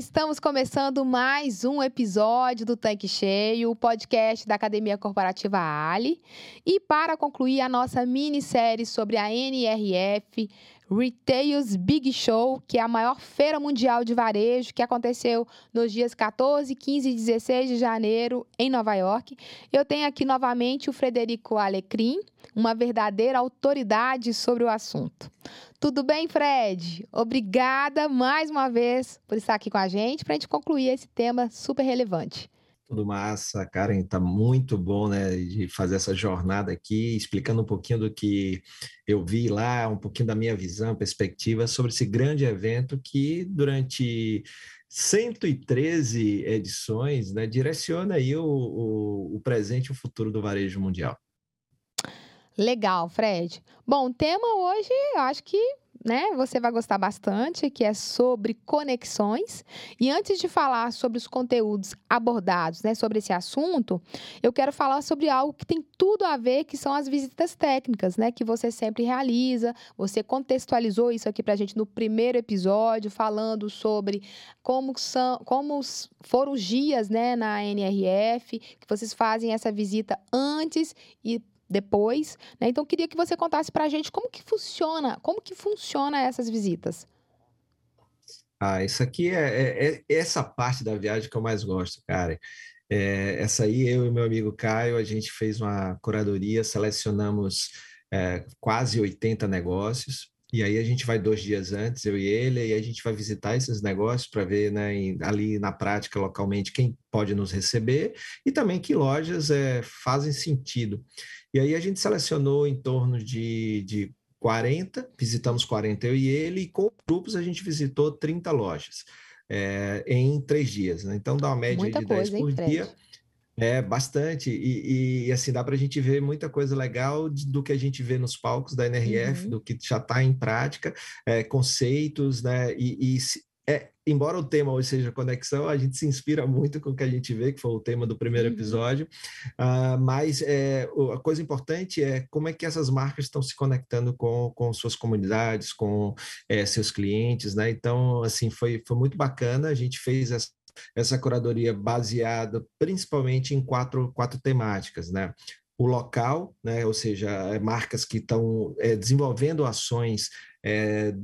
estamos começando mais um episódio do Tanque Cheio, o podcast da Academia Corporativa Ali. E para concluir a nossa minissérie sobre a NRF, Retails Big Show, que é a maior feira mundial de varejo que aconteceu nos dias 14, 15 e 16 de janeiro em Nova York. Eu tenho aqui novamente o Frederico Alecrim, uma verdadeira autoridade sobre o assunto. Tudo bem, Fred? Obrigada mais uma vez por estar aqui com a gente para a gente concluir esse tema super relevante. Tudo massa, Karen, tá muito bom, né, de fazer essa jornada aqui, explicando um pouquinho do que eu vi lá, um pouquinho da minha visão, perspectiva sobre esse grande evento que durante 113 edições, né, direciona aí o, o, o presente e o futuro do varejo mundial. Legal, Fred. Bom, o tema hoje, eu acho que né, você vai gostar bastante, que é sobre conexões. E antes de falar sobre os conteúdos abordados, né, sobre esse assunto, eu quero falar sobre algo que tem tudo a ver, que são as visitas técnicas, né, que você sempre realiza. Você contextualizou isso aqui para a gente no primeiro episódio, falando sobre como são, como foram os dias, né, na NRF, que vocês fazem essa visita antes e depois, né? Então queria que você contasse para a gente como que funciona, como que funciona essas visitas. Ah, isso aqui é, é, é essa parte da viagem que eu mais gosto, cara. É, essa aí eu e meu amigo Caio a gente fez uma curadoria, selecionamos é, quase 80 negócios e aí a gente vai dois dias antes, eu e ele, e a gente vai visitar esses negócios para ver né, ali na prática, localmente, quem pode nos receber e também que lojas é, fazem sentido. E aí a gente selecionou em torno de, de 40, visitamos 40 eu e ele, e com grupos a gente visitou 30 lojas é, em três dias. Né? Então dá uma média muita de coisa, 10 por hein, dia. É, bastante. E, e, assim, dá para a gente ver muita coisa legal do que a gente vê nos palcos da NRF, uhum. do que já está em prática, é, conceitos, né? E, e é, embora o tema hoje seja conexão, a gente se inspira muito com o que a gente vê, que foi o tema do primeiro uhum. episódio, uh, mas é, a coisa importante é como é que essas marcas estão se conectando com, com suas comunidades, com é, seus clientes, né? Então, assim, foi, foi muito bacana, a gente fez essa essa curadoria baseada principalmente em quatro, quatro temáticas, né? O local, né? ou seja, é, marcas que estão é, desenvolvendo ações é,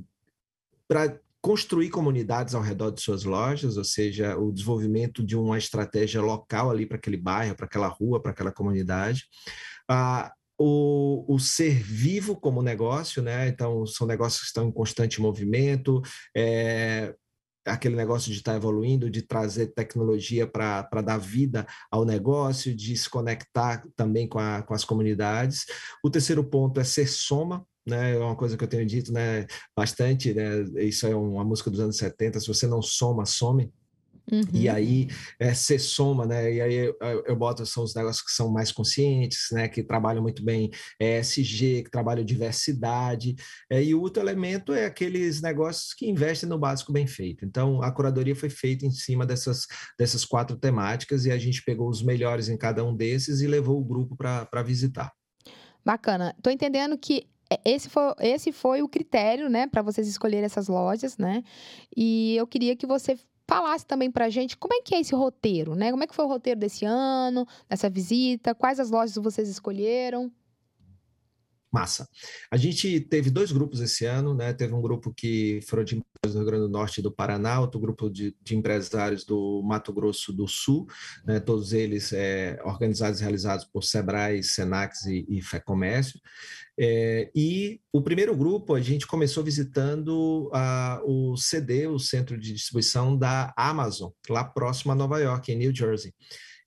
para construir comunidades ao redor de suas lojas, ou seja, o desenvolvimento de uma estratégia local ali para aquele bairro, para aquela rua, para aquela comunidade. Ah, o, o, ser vivo como negócio, né? Então, são negócios que estão em constante movimento, é, aquele negócio de estar tá evoluindo, de trazer tecnologia para dar vida ao negócio, de se conectar também com, a, com as comunidades. O terceiro ponto é ser soma, né? É uma coisa que eu tenho dito, né? Bastante, né? Isso é uma música dos anos 70. Se você não soma, some. Uhum. E aí é, você soma, né? E aí eu, eu, boto são os negócios que são mais conscientes, né? Que trabalham muito bem é, SG, que trabalham diversidade. É, e o outro elemento é aqueles negócios que investem no básico bem feito. Então a curadoria foi feita em cima dessas, dessas quatro temáticas e a gente pegou os melhores em cada um desses e levou o grupo para visitar. Bacana. Estou entendendo que é, esse foi, esse foi o critério, né, para vocês escolherem essas lojas, né? E eu queria que você falasse também para a gente como é que é esse roteiro, né? Como é que foi o roteiro desse ano, dessa visita? Quais as lojas vocês escolheram? Massa. A gente teve dois grupos esse ano, né? Teve um grupo que foram de empresas do Rio Grande do Norte e do Paraná, outro grupo de, de empresários do Mato Grosso do Sul, né? Todos eles é, organizados e realizados por Sebrae, Senax e, e Fecomércio. É, e o primeiro grupo a gente começou visitando a, o CD, o centro de distribuição da Amazon, lá próximo a Nova York, em New Jersey.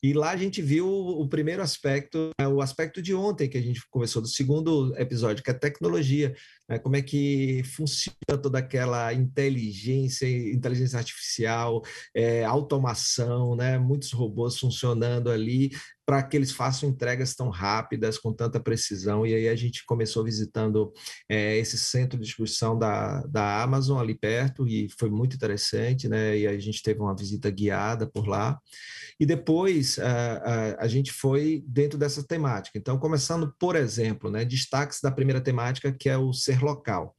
E lá a gente viu o primeiro aspecto, né, o aspecto de ontem que a gente conversou, do segundo episódio, que é tecnologia. Né? Como é que funciona toda aquela inteligência, inteligência artificial, é, automação, né? muitos robôs funcionando ali para que eles façam entregas tão rápidas, com tanta precisão. E aí a gente começou visitando é, esse centro de distribuição da, da Amazon ali perto, e foi muito interessante, né? E a gente teve uma visita guiada por lá. E depois a, a, a gente foi dentro dessa temática. Então, começando, por exemplo, né, destaques da primeira temática, que é o ser local.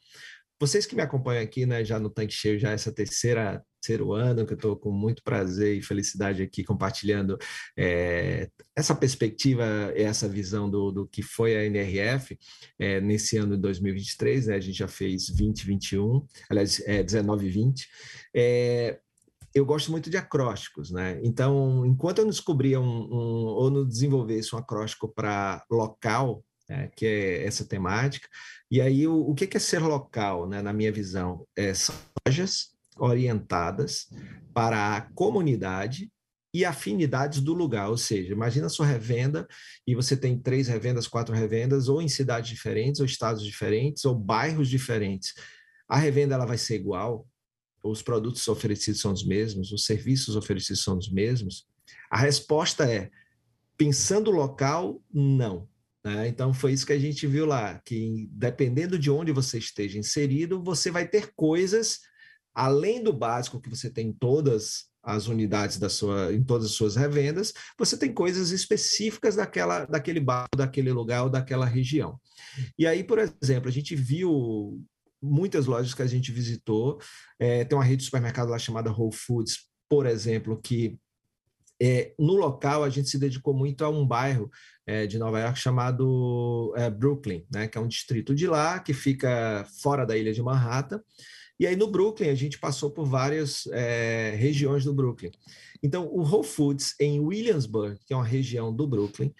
Vocês que me acompanham aqui, né, já no Tanque Cheio, já essa terceira terceiro ano, que eu estou com muito prazer e felicidade aqui compartilhando é, essa perspectiva, essa visão do, do que foi a NRF é, nesse ano de 2023, né, a gente já fez 2021, aliás, é, 19 e 20. É, eu gosto muito de acrósticos, né? Então, enquanto eu não descobria um, um ou não desenvolvesse um acróstico para local, né, que é essa temática, e aí o, o que é ser local, né, na minha visão? É, são lojas orientadas para a comunidade e afinidades do lugar, ou seja, imagina sua revenda e você tem três revendas, quatro revendas, ou em cidades diferentes, ou estados diferentes, ou bairros diferentes. A revenda ela vai ser igual, os produtos oferecidos são os mesmos, os serviços oferecidos são os mesmos? A resposta é, pensando local, não. Né? Então, foi isso que a gente viu lá, que dependendo de onde você esteja inserido, você vai ter coisas além do básico que você tem em todas as unidades da sua, em todas as suas revendas, você tem coisas específicas daquela, daquele bairro, daquele lugar ou daquela região. E aí, por exemplo, a gente viu muitas lojas que a gente visitou. É, tem uma rede de supermercado lá chamada Whole Foods, por exemplo, que é, no local a gente se dedicou muito a um bairro é, de Nova York chamado é, Brooklyn, né, que é um distrito de lá que fica fora da ilha de Manhattan. E aí no Brooklyn a gente passou por várias é, regiões do Brooklyn. Então o Whole Foods em Williamsburg, que é uma região do Brooklyn,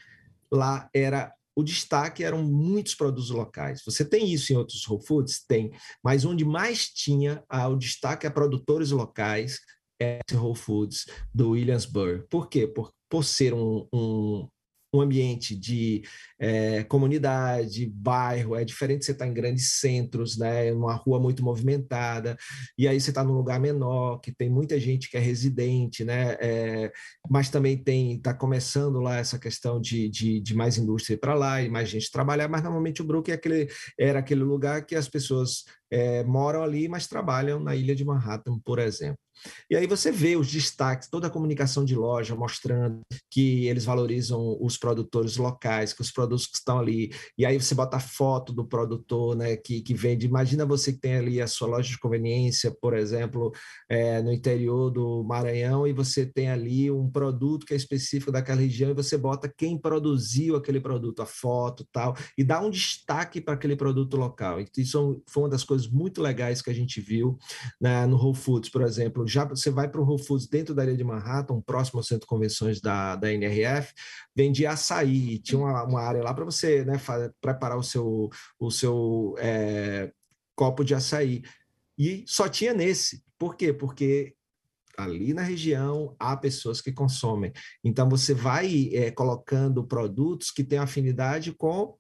lá era o destaque eram muitos produtos locais. Você tem isso em outros Whole Foods? Tem. Mas onde mais tinha ah, o destaque a produtores locais esse Whole Foods do Williamsburg. Por quê? Por, por ser um, um um ambiente de é, comunidade, bairro, é diferente você estar tá em grandes centros, né, uma rua muito movimentada, e aí você está num lugar menor, que tem muita gente que é residente, né, é, mas também tem, está começando lá essa questão de, de, de mais indústria para lá, e mais gente trabalhar, mas normalmente o Brooklyn é aquele, era aquele lugar que as pessoas é, moram ali, mas trabalham na ilha de Manhattan, por exemplo. E aí você vê os destaques, toda a comunicação de loja mostrando que eles valorizam os produtores locais, que os produtos que estão ali. E aí você bota a foto do produtor, né, que, que vende. Imagina você que tem ali a sua loja de conveniência, por exemplo, é, no interior do Maranhão, e você tem ali um produto que é específico daquela região, e você bota quem produziu aquele produto, a foto tal, e dá um destaque para aquele produto local. Isso foi uma das coisas muito legais que a gente viu né, no Whole Foods, por exemplo já você vai para o Whole Foods dentro da área de Manhattan, próximo ao centro de convenções da, da NRF, vendia açaí, tinha uma, uma área lá para você né, preparar o seu, o seu é, copo de açaí. E só tinha nesse. Por quê? Porque ali na região há pessoas que consomem. Então você vai é, colocando produtos que têm afinidade com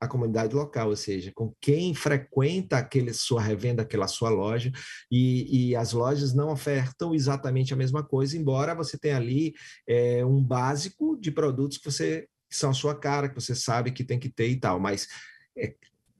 a comunidade local, ou seja, com quem frequenta aquele sua revenda, aquela sua loja, e, e as lojas não ofertam exatamente a mesma coisa, embora você tenha ali é, um básico de produtos que você que são a sua cara, que você sabe que tem que ter e tal, mas é,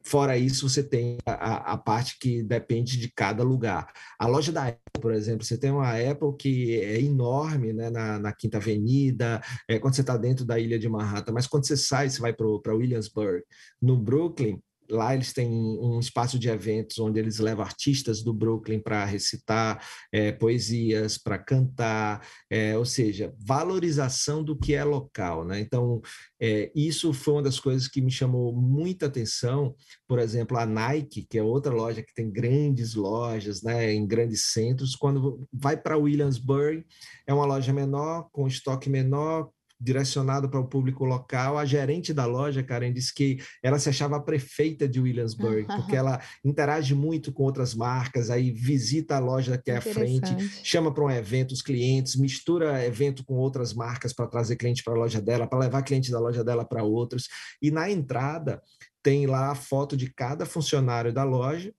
Fora isso, você tem a, a, parte que depende de cada lugar. A loja da Apple, por exemplo, você tem uma Apple que é enorme né, na, na Quinta Avenida, é, quando você está dentro da ilha de Manhattan, mas quando você sai, você vai para Williamsburg, no Brooklyn, Lá eles têm um espaço de eventos onde eles levam artistas do Brooklyn para recitar é, poesias, para cantar, é, ou seja, valorização do que é local. Né? Então, é, isso foi uma das coisas que me chamou muita atenção. Por exemplo, a Nike, que é outra loja que tem grandes lojas né, em grandes centros, quando vai para Williamsburg, é uma loja menor, com estoque menor, direcionado para o público local. A gerente da loja, Karen, disse que ela se achava a prefeita de Williamsburg, porque ela interage muito com outras marcas, aí visita a loja que é à frente, chama para um evento os clientes, mistura evento com outras marcas para trazer cliente para a loja dela, para levar cliente da loja dela para outros. E na entrada tem lá a foto de cada funcionário da loja,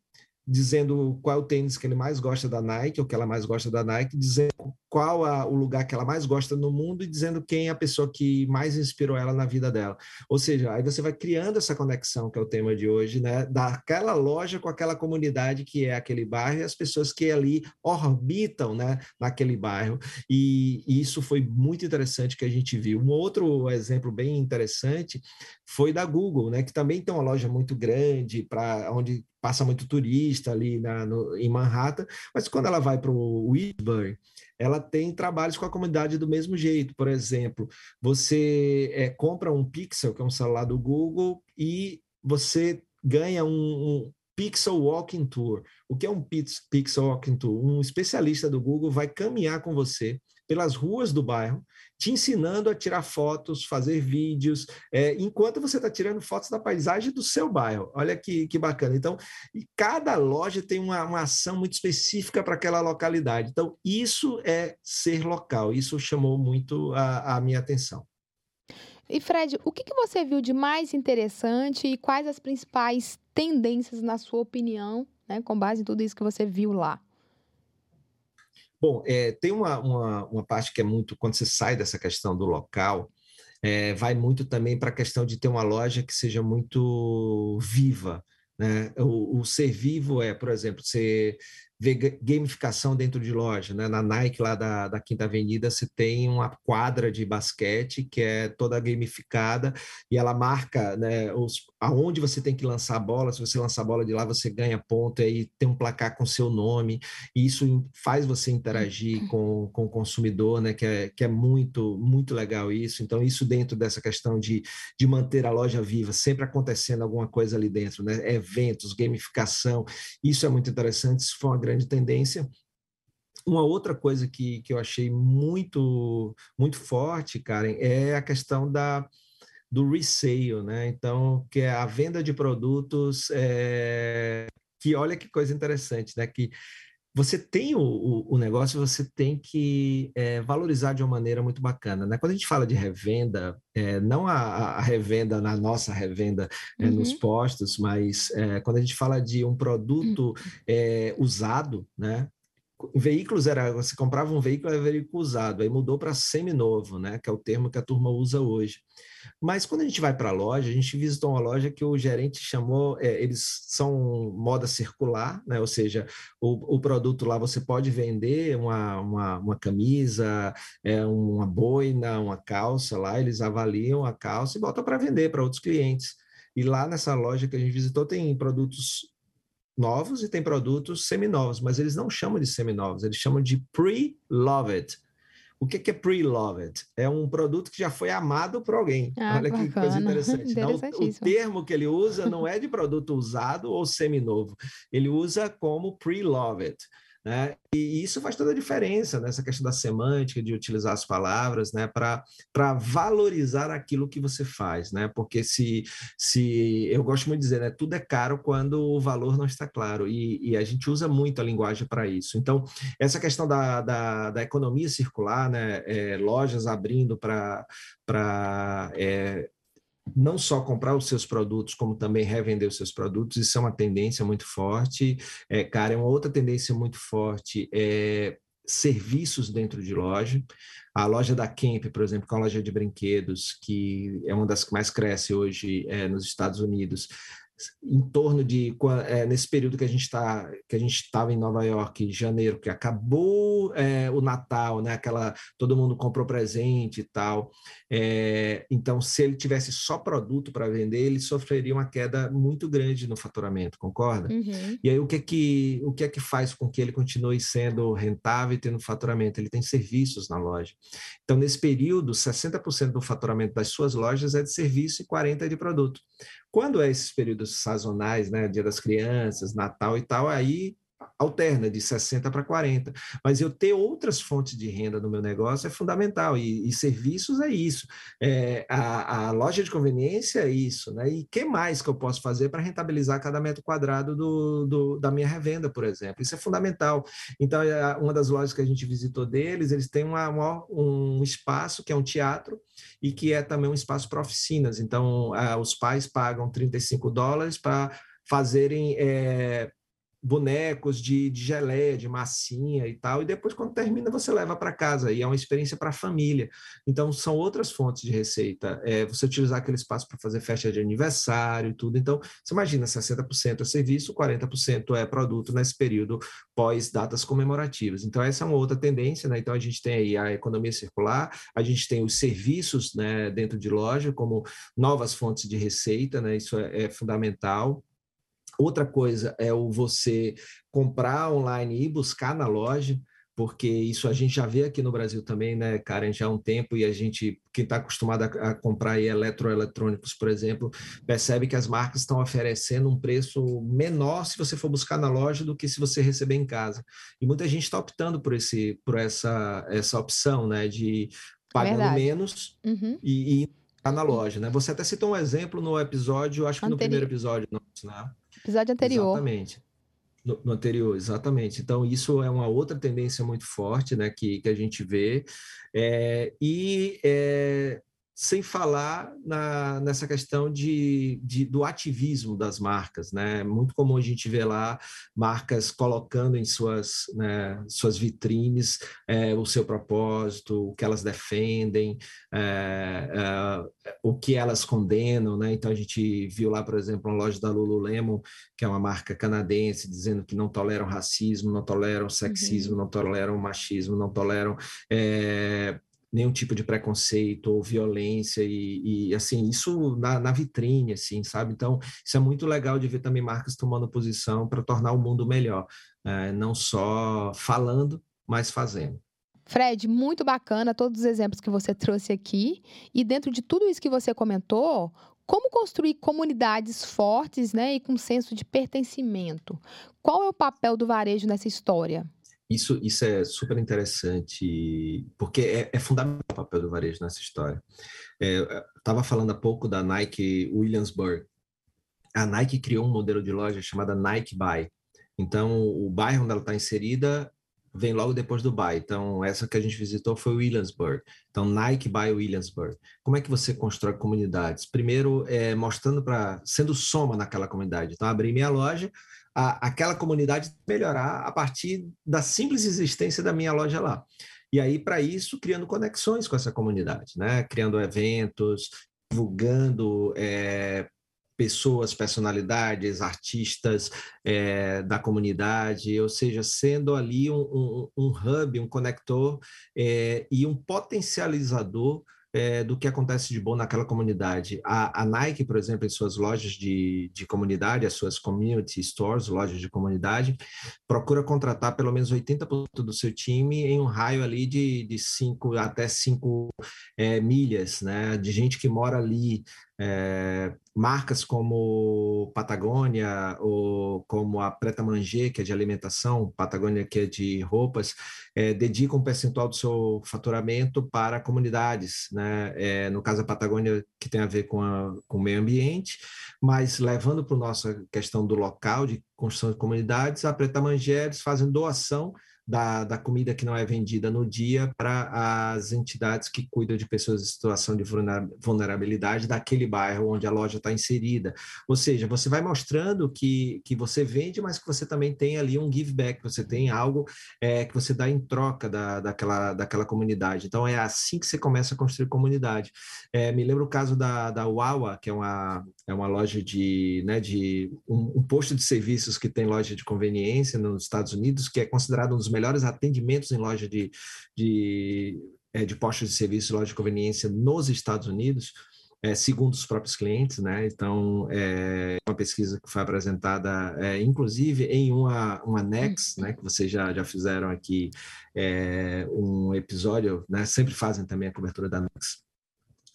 dizendo qual é o tênis que ele mais gosta da Nike, ou que ela mais gosta da Nike, dizendo qual a, o lugar que ela mais gosta no mundo e dizendo quem é a pessoa que mais inspirou ela na vida dela. Ou seja, aí você vai criando essa conexão, que é o tema de hoje, né? Daquela loja com aquela comunidade que é aquele bairro e as pessoas que ali orbitam, né? Naquele bairro. E, e isso foi muito interessante que a gente viu. Um outro exemplo bem interessante foi da Google, né? Que também tem uma loja muito grande para onde passa muito turista ali na, no, em Manhattan, mas quando ela vai para o Williamsburg, ela tem trabalhos com a comunidade do mesmo jeito. Por exemplo, você é, compra um Pixel, que é um celular do Google, e você ganha um, um Pixel Walking Tour. O que é um Pixel Walking Tour? Um especialista do Google vai caminhar com você pelas ruas do bairro te ensinando a tirar fotos, fazer vídeos, é, enquanto você está tirando fotos da paisagem do seu bairro. Olha que, que bacana. Então, cada loja tem uma, uma ação muito específica para aquela localidade. Então, isso é ser local. Isso chamou muito a, a minha atenção. E Fred, o que, que você viu de mais interessante e quais as principais tendências, na sua opinião, né, com base em tudo isso que você viu lá? Bom, é, tem uma, uma, uma, parte que é muito, quando você sai dessa questão do local, é, vai muito também para a questão de ter uma loja que seja muito viva. Né? O, o ser vivo é, por exemplo, você ver gamificação dentro de loja. Né? Na Nike, lá da, da Quinta Avenida, você tem uma quadra de basquete que é toda gamificada e ela marca né, os, aonde você tem que lançar a bola. Se você lançar a bola de lá, você ganha ponto, e aí tem um placar com seu nome. E isso faz você interagir uhum. com, com o consumidor, né? que, é, que é muito, muito legal isso. Então, isso dentro dessa questão de, de manter a loja viva, sempre acontecendo alguma coisa ali dentro, né? eventos, gamificação, isso é muito interessante. Isso foi uma grande tendência. Uma outra coisa que, que eu achei muito, muito forte, Karen, é a questão da, do resale, né? Então, que é a venda de produtos, é, que olha que coisa interessante, né? Que você tem o, o, o negócio, você tem que é, valorizar de uma maneira muito bacana. Né? Quando a gente fala de revenda, é, não a, a, revenda na nossa revenda é, uhum. nos postos, mas quando a gente fala de um produto é, usado, né? Veículos era você comprava um veículo era veículo usado aí mudou para seminovo né que é o termo que a turma usa hoje. Mas quando a gente vai para a loja a gente visitou uma loja que o gerente chamou é, eles são moda circular né ou seja o, o produto lá você pode vender uma, uma, uma camisa é, uma boina uma calça lá eles avaliam a calça e botam para vender para outros clientes. E lá nessa loja que a gente visitou tem produtos novos e tem produtos seminovos, mas eles não chamam de seminovos, eles chamam de pre-loved. O que, é pre-loved? É um produto que já foi amado por alguém. Ah, Olha que coisa interessante. Não, o termo que ele usa não é de produto usado ou seminovo. Ele usa como pre-loved. Né? E isso faz toda a diferença nessa questão da semântica, de utilizar as palavras, né? para valorizar aquilo que você faz. Né? Porque se, se eu gosto muito de dizer, né? tudo é caro quando o valor não está claro, e, e a gente usa muito a linguagem para isso. Então, essa questão da, da, da economia circular, né? É, lojas abrindo para é, não só comprar os seus produtos, como também revender os seus produtos, isso é uma tendência muito forte. É, cara, é uma outra tendência muito forte é serviços dentro de loja. A loja da Kemp, por exemplo, que é uma loja de brinquedos, que é uma das que mais cresce hoje é, nos Estados Unidos, em torno de é, nesse período que a gente está que a gente estava em Nova York, em janeiro, que acabou é, o Natal, né? Aquela todo mundo comprou presente e tal. É, então, se ele tivesse só produto para vender, ele sofreria uma queda muito grande no faturamento, concorda? Uhum. E aí o que é que o que é que faz com que ele continue sendo rentável e tendo faturamento? Ele tem serviços na loja. Então, nesse período, 60% do faturamento das suas lojas é de serviço e 40 é de produto. Quando é esses períodos sazonais, né, Dia das Crianças, Natal e tal, aí alterna de 60 para 40. Mas eu ter outras fontes de renda no meu negócio é fundamental, e, e serviços é isso. É, a, a, loja de conveniência é isso, né? E que mais que eu posso fazer para rentabilizar cada metro quadrado do, do, da minha revenda, por exemplo? Isso é fundamental. Então, é, uma das lojas que a gente visitou deles, eles têm uma, uma, um espaço que é um teatro e que é também um espaço para oficinas. Então, os pais pagam 35 dólares para fazerem é, bonecos de, de geleia, de massinha e tal, e depois, quando termina, você leva para casa, e é uma experiência para a família. Então, são outras fontes de receita. É, você utilizar aquele espaço para fazer festa de aniversário e tudo. Então, você imagina, 60% é serviço, 40% é produto nesse período pós-datas comemorativas. Então, essa é uma outra tendência, né? Então, a gente tem aí a economia circular, a gente tem os serviços né, dentro de loja, como novas fontes de receita, né? Isso é, é fundamental. Outra coisa é o você comprar online e buscar na loja, porque isso a gente já vê aqui no Brasil também, né, Karen, já há um tempo, e a gente, quem está acostumado a, comprar eletroeletrônicos, por exemplo, percebe que as marcas estão oferecendo um preço menor se você for buscar na loja do que se você receber em casa. E muita gente está optando por, esse, por essa, essa opção, né, de pagando Verdade. menos uhum. e, e na loja, né? Você até citou um exemplo no episódio, acho que Anterior. no primeiro episódio nosso, né? Episódio anterior. Exatamente. No, no, anterior, exatamente. Então, isso é uma outra tendência muito forte né, que, que a gente vê. É, e é, sem falar na, nessa questão de, de, do ativismo das marcas. Né? É muito comum a gente ver lá marcas colocando em suas, né, suas vitrines é, o seu propósito, o que elas defendem, é, é, o que elas condenam. Né? Então, a gente viu lá, por exemplo, uma loja da Lululemon, que é uma marca canadense, dizendo que não toleram racismo, não toleram sexismo, uhum. não toleram machismo, não toleram é, nenhum tipo de preconceito ou violência e, e assim isso na, na, vitrine assim sabe então isso é muito legal de ver também marcas tomando posição para tornar o mundo melhor é, não só falando mas fazendo Fred, muito bacana todos os exemplos que você trouxe aqui. E dentro de tudo isso que você comentou, como construir comunidades fortes né, e com senso de pertencimento? Qual é o papel do varejo nessa história? Isso, isso é super interessante, porque é, é fundamental o papel do varejo nessa história. Estava é, falando há pouco da Nike Williamsburg. A Nike criou um modelo de loja chamada Nike Buy. Então, o bairro onde ela está inserida vem logo depois do Buy. Então, essa que a gente visitou foi Williamsburg. Então, Nike Buy Williamsburg. Como é que você constrói comunidades? Primeiro, é, mostrando para, sendo soma naquela comunidade. Então, abri minha loja, a, aquela comunidade melhorar a partir da simples existência da minha loja lá. E aí, para isso, criando conexões com essa comunidade, né? criando eventos, divulgando é, pessoas, personalidades, artistas é, da comunidade, ou seja, sendo ali um, um, um hub, um conector é, e um potencializador é, do que acontece de bom naquela comunidade. A, a, Nike, por exemplo, em suas lojas de, de comunidade, as suas community stores, lojas de comunidade, procura contratar pelo menos 80% do seu time em um raio ali de, de cinco até 5 é, milhas, né? De gente que mora ali, é, marcas como Patagônia ou como a Preta Manger, que é de alimentação, Patagônia, que é de roupas, é, dedicam um percentual do seu faturamento para comunidades, né? É, no caso a Patagônia, que tem a ver com, a, com o meio ambiente, mas levando para a nossa questão do local de construção de comunidades, a Preta Manger, eles fazem doação da, da comida que não é vendida no dia para as entidades que cuidam de pessoas em situação de vulnerabilidade daquele bairro onde a loja está inserida. Ou seja, você vai mostrando que, que você vende, mas que você também tem ali um give back, você tem algo é, que você dá em troca da, daquela, daquela comunidade. Então, é assim que você começa a construir comunidade. É, me lembro o caso da, da Wawa, que é uma, é uma loja de, né, de um, um posto de serviços que tem loja de conveniência nos Estados Unidos, que é considerado um dos melhores atendimentos em loja de, de, é, de postos de serviço, loja de conveniência nos Estados Unidos, é, segundo os próprios clientes, né? Então, é uma pesquisa que foi apresentada, é, inclusive, em uma, uma Nex, né? Que vocês já, já fizeram aqui é, um episódio, né? Sempre fazem também a cobertura da Nex.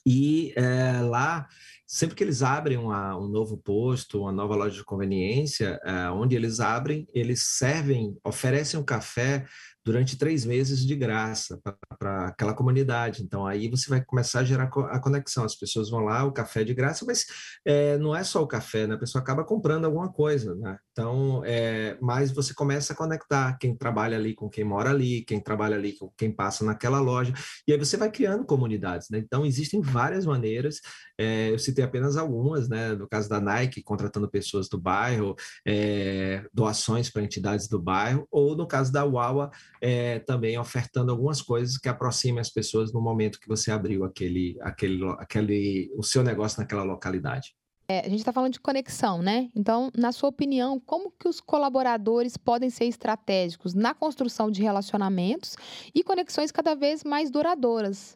E é, lá sempre que eles abrem uma, um novo posto, uma nova loja de conveniência, uh, onde eles abrem, eles servem, oferecem um café durante três meses de graça para aquela comunidade. Então, aí você vai começar a gerar a conexão. As pessoas vão lá, o café é de graça, mas é, não é só o café, né? A pessoa acaba comprando alguma coisa, né? Então, é, mas você começa a conectar quem trabalha ali com quem mora ali, quem trabalha ali com quem passa naquela loja, e aí você vai criando comunidades, né? Então, existem várias maneiras. É, eu citei apenas algumas, né? No caso da Nike, contratando pessoas do bairro, é, doações para entidades do bairro, ou no caso da Wawa, é, também ofertando algumas coisas que aproximem as pessoas no momento que você abriu aquele, aquele, aquele, o seu negócio naquela localidade. É, a gente está falando de conexão, né? Então, na sua opinião, como que os colaboradores podem ser estratégicos na construção de relacionamentos e conexões cada vez mais duradouras?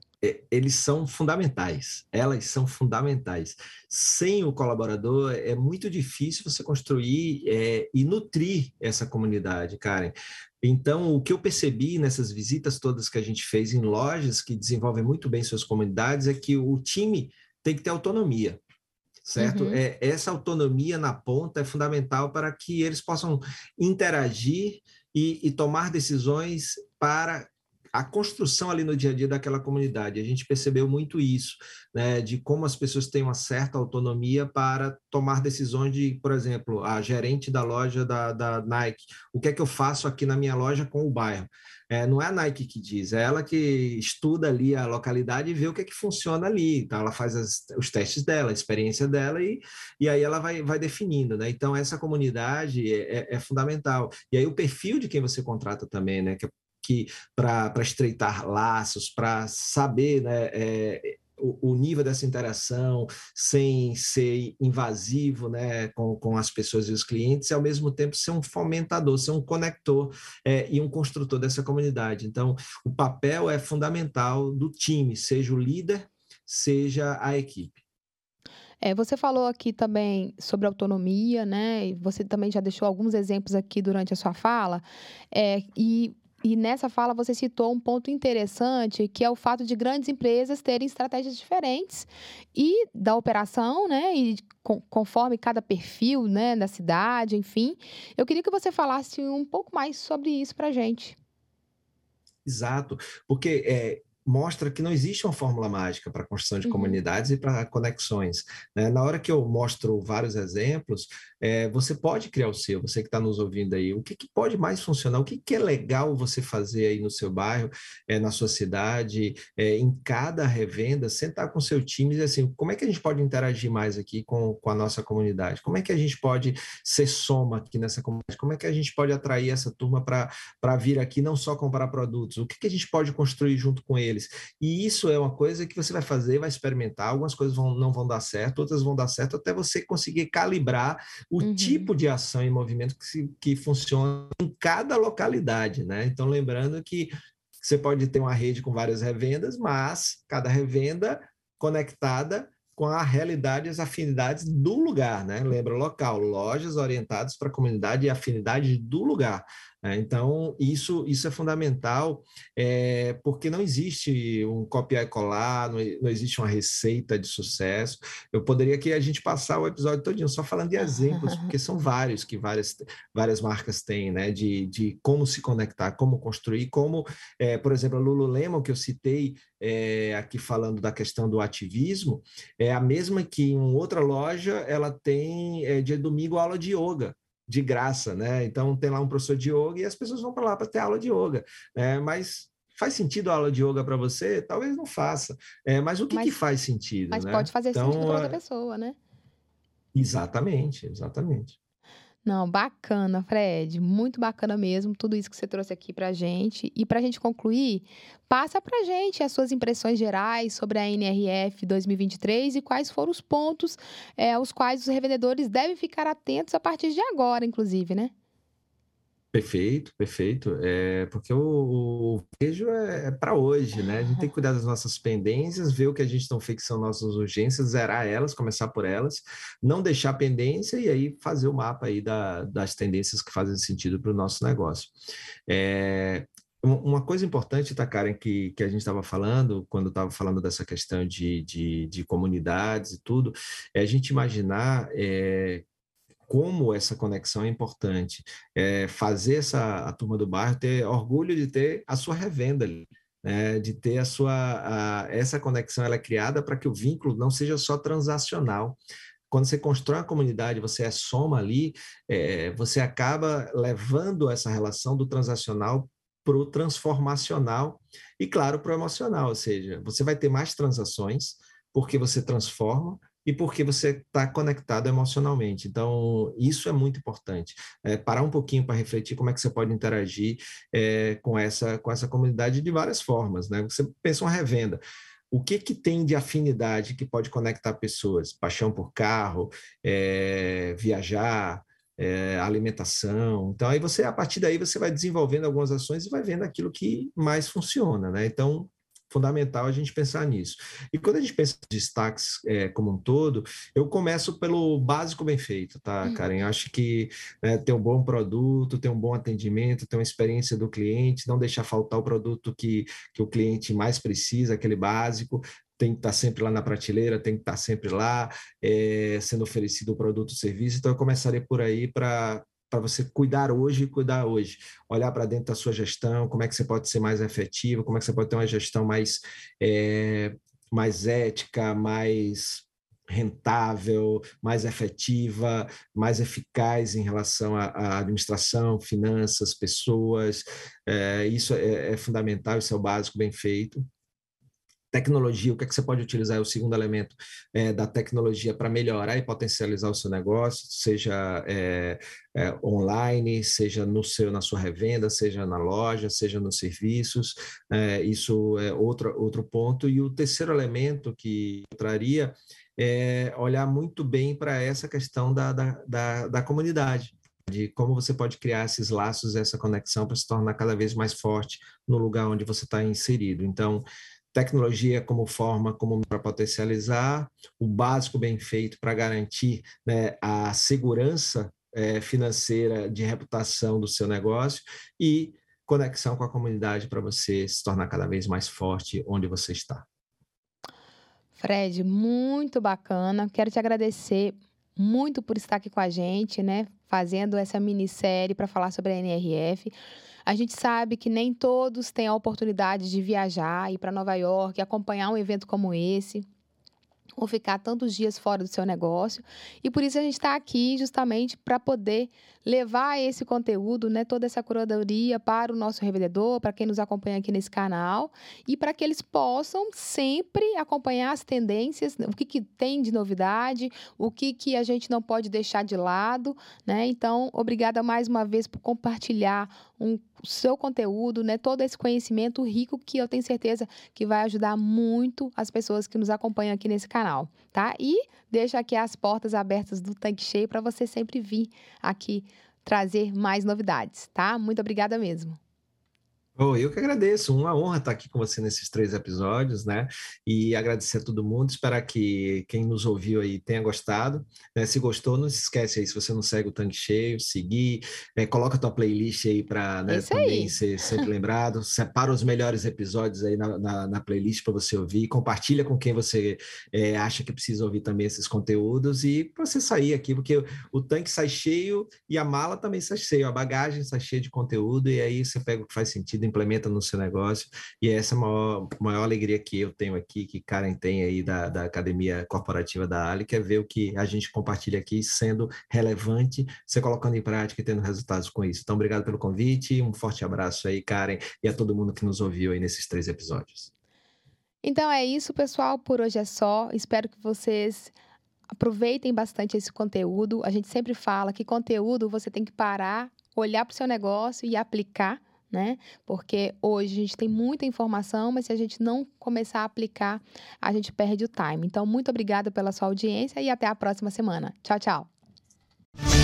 Eles são fundamentais, elas são fundamentais. Sem o colaborador, é muito difícil você construir é, e nutrir essa comunidade, Karen. Então, o que eu percebi nessas visitas todas que a gente fez em lojas que desenvolvem muito bem suas comunidades é que o time tem que ter autonomia certo? Uhum. É, essa autonomia na ponta é fundamental para que eles possam interagir e, e tomar decisões para a construção ali no dia a dia daquela comunidade. A gente percebeu muito isso, né, de como as pessoas têm uma certa autonomia para tomar decisões de, por exemplo, a gerente da loja da, da Nike, o que é que eu faço aqui na minha loja com o bairro? É, não é a Nike que diz, é ela que estuda ali a localidade e vê o que é que funciona ali. Então, ela faz as, os testes dela, a experiência dela, e, e aí ela vai, vai definindo, né? Então, essa comunidade é, é, é fundamental. E aí, o perfil de quem você contrata também, né? Que, que para estreitar laços, para saber né, é, o, o, nível dessa interação sem ser invasivo né, com, com as pessoas e os clientes, e ao mesmo tempo ser um fomentador, ser um conector é, e um construtor dessa comunidade. Então, o papel é fundamental do time, seja o líder, seja a equipe. É, você falou aqui também sobre autonomia, né? E você também já deixou alguns exemplos aqui durante a sua fala. É, e e nessa fala você citou um ponto interessante, que é o fato de grandes empresas terem estratégias diferentes e da operação, né? E conforme cada perfil, né, da cidade, enfim. Eu queria que você falasse um pouco mais sobre isso para gente. Exato, porque é, mostra que não existe uma fórmula mágica para a construção de uhum. comunidades e para conexões. Né? Na hora que eu mostro vários exemplos, é, você pode criar o seu, você que está nos ouvindo aí, o que, que, pode mais funcionar, o que, que, é legal você fazer aí no seu bairro, é, na sua cidade, é, em cada revenda, sentar com seu time e dizer assim, como é que a gente pode interagir mais aqui com, com a nossa comunidade? Como é que a gente pode ser soma aqui nessa comunidade? Como é que a gente pode atrair essa turma para vir aqui não só comprar produtos? O que, que a gente pode construir junto com eles? E isso é uma coisa que você vai fazer, vai experimentar, algumas coisas vão, não vão dar certo, outras vão dar certo, até você conseguir calibrar o uhum. tipo de ação e movimento que, se, que funciona em cada localidade, né? Então, lembrando que você pode ter uma rede com várias revendas, mas cada revenda conectada com a realidade e as afinidades do lugar, né? Lembra local, lojas orientadas para a comunidade e afinidade do lugar. Né? Então, isso, isso é fundamental, é, porque não existe um copiar e colar, não, não, existe uma receita de sucesso. Eu poderia aqui a gente passar o episódio todinho só falando de exemplos, porque são vários que várias, várias marcas têm, né? De, de como se conectar, como construir, como, é, por exemplo, a Lululemon, que eu citei é, aqui falando da questão do ativismo, é a mesma que em outra loja ela tem é, dia domingo aula de yoga de graça, né? Então tem lá um professor de yoga e as pessoas vão para lá para ter aula de yoga, né? Mas faz sentido a aula de yoga para você? Talvez não faça. É, mas o que, mas, que faz sentido? Mas né? pode fazer então, sentido para outra pessoa, né? Exatamente, exatamente. Não, bacana, Fred. Muito bacana mesmo tudo isso que você trouxe aqui pra gente. E pra gente concluir, passa pra gente as suas impressões gerais sobre a NRF 2023 e quais foram os pontos é, aos quais os revendedores devem ficar atentos a partir de agora, inclusive, né? Perfeito, perfeito. É, porque o, o vejo é, é para hoje, né? A gente tem que cuidar das nossas pendências, ver o que a gente não fez que são nossas urgências, zerar elas, começar por elas, não deixar pendência e aí fazer o mapa aí da, das tendências que fazem sentido para o nosso negócio. É, uma coisa importante, tá, Karen, que, que a gente estava falando, quando estava falando dessa questão de, de, de, comunidades e tudo, é a gente imaginar é, como essa conexão é importante. É fazer essa a turma do bairro ter orgulho de ter a sua revenda ali. Né, de ter a sua a, essa conexão ela é criada para que o vínculo não seja só transacional, quando você constrói uma comunidade, você é soma ali, é, você acaba levando essa relação do transacional para o transformacional e, claro, para o emocional, ou seja, você vai ter mais transações porque você transforma, e porque você está conectado emocionalmente. Então, isso é muito importante. É, parar um pouquinho para refletir como é que você pode interagir é, com, essa, com essa comunidade de várias formas. Né? Você pensa uma revenda. O que, que tem de afinidade que pode conectar pessoas? Paixão por carro, é, viajar, é, alimentação. Então, aí você, a partir daí, você vai desenvolvendo algumas ações e vai vendo aquilo que mais funciona, né? Então, fundamental a gente pensar nisso. E quando a gente pensa em destaques é, como um todo, eu começo pelo básico bem feito, tá, uhum. Karen? Eu acho que né, ter um bom produto, ter um bom atendimento, ter uma experiência do cliente, não deixar faltar o produto que, que o cliente mais precisa, aquele básico, tem que estar sempre lá na prateleira, tem que estar sempre lá é, sendo oferecido o produto ou serviço. Então, eu começaria por aí para para você cuidar hoje e cuidar hoje. Olhar para dentro da sua gestão, como é que você pode ser mais efetivo, como é que você pode ter uma gestão mais, é, mais ética, mais rentável, mais efetiva, mais eficaz em relação à, administração, finanças, pessoas. É, isso é, é fundamental, isso é o básico bem feito tecnologia, o que, é que você pode utilizar, é o segundo elemento é, da tecnologia para melhorar e potencializar o seu negócio, seja é, é, online, seja no seu, na sua revenda, seja na loja, seja nos serviços, é, isso é outro, outro ponto. E o terceiro elemento que eu traria é olhar muito bem para essa questão da, da, da, da comunidade, de como você pode criar esses laços, essa conexão para se tornar cada vez mais forte no lugar onde você está inserido. Então, tecnologia como forma como para potencializar, o básico bem feito para garantir né, a segurança é, financeira de reputação do seu negócio e conexão com a comunidade para você se tornar cada vez mais forte onde você está. Fred, muito bacana. Quero te agradecer muito por estar aqui com a gente, né? Fazendo essa minissérie para falar sobre a NRF. A gente sabe que nem todos têm a oportunidade de viajar, ir para Nova York, acompanhar um evento como esse ou ficar tantos dias fora do seu negócio. E por isso a gente está aqui justamente para poder levar esse conteúdo, né, toda essa curadoria para o nosso revendedor, para quem nos acompanha aqui nesse canal e para que eles possam sempre acompanhar as tendências, o que, que tem de novidade, o que, que a gente não pode deixar de lado, né? Então, obrigada mais uma vez por compartilhar um, seu conteúdo, né? Todo esse conhecimento rico que eu tenho certeza que vai ajudar muito as pessoas que nos acompanham aqui nesse canal, tá? E deixa aqui as portas abertas do Tanque Cheio para você sempre vir aqui trazer mais novidades, tá? Muito obrigada mesmo. Oh, eu que agradeço, uma honra estar aqui com você nesses três episódios, né? E agradecer a todo mundo, esperar que quem nos ouviu aí tenha gostado. Né? Se gostou, não se esquece aí, se você não segue o Tanque Cheio, seguir, né? coloca a tua playlist aí para né, também aí. ser sempre lembrado. Separa os melhores episódios aí na, na, na playlist para você ouvir, compartilha com quem você é, acha que precisa ouvir também esses conteúdos e para você sair aqui, porque o, o tanque sai cheio e a mala também sai cheia, a bagagem sai cheia de conteúdo e aí você pega o que faz sentido implementa no seu negócio. E essa é a maior, maior alegria que eu tenho aqui, que Karen tem aí da, da Academia Corporativa da Ali, que é ver o que a gente compartilha aqui sendo relevante, você colocando em prática e tendo resultados com isso. Então, obrigado pelo convite, um forte abraço aí, Karen, e a todo mundo que nos ouviu aí nesses três episódios. Então é isso, pessoal. Por hoje é só. Espero que vocês aproveitem bastante esse conteúdo. A gente sempre fala que conteúdo você tem que parar, olhar para o seu negócio e aplicar né? Porque hoje a gente tem muita informação, mas se a gente não começar a aplicar, a gente perde o time. Então, muito obrigada pela sua audiência e até a próxima semana. Tchau, tchau.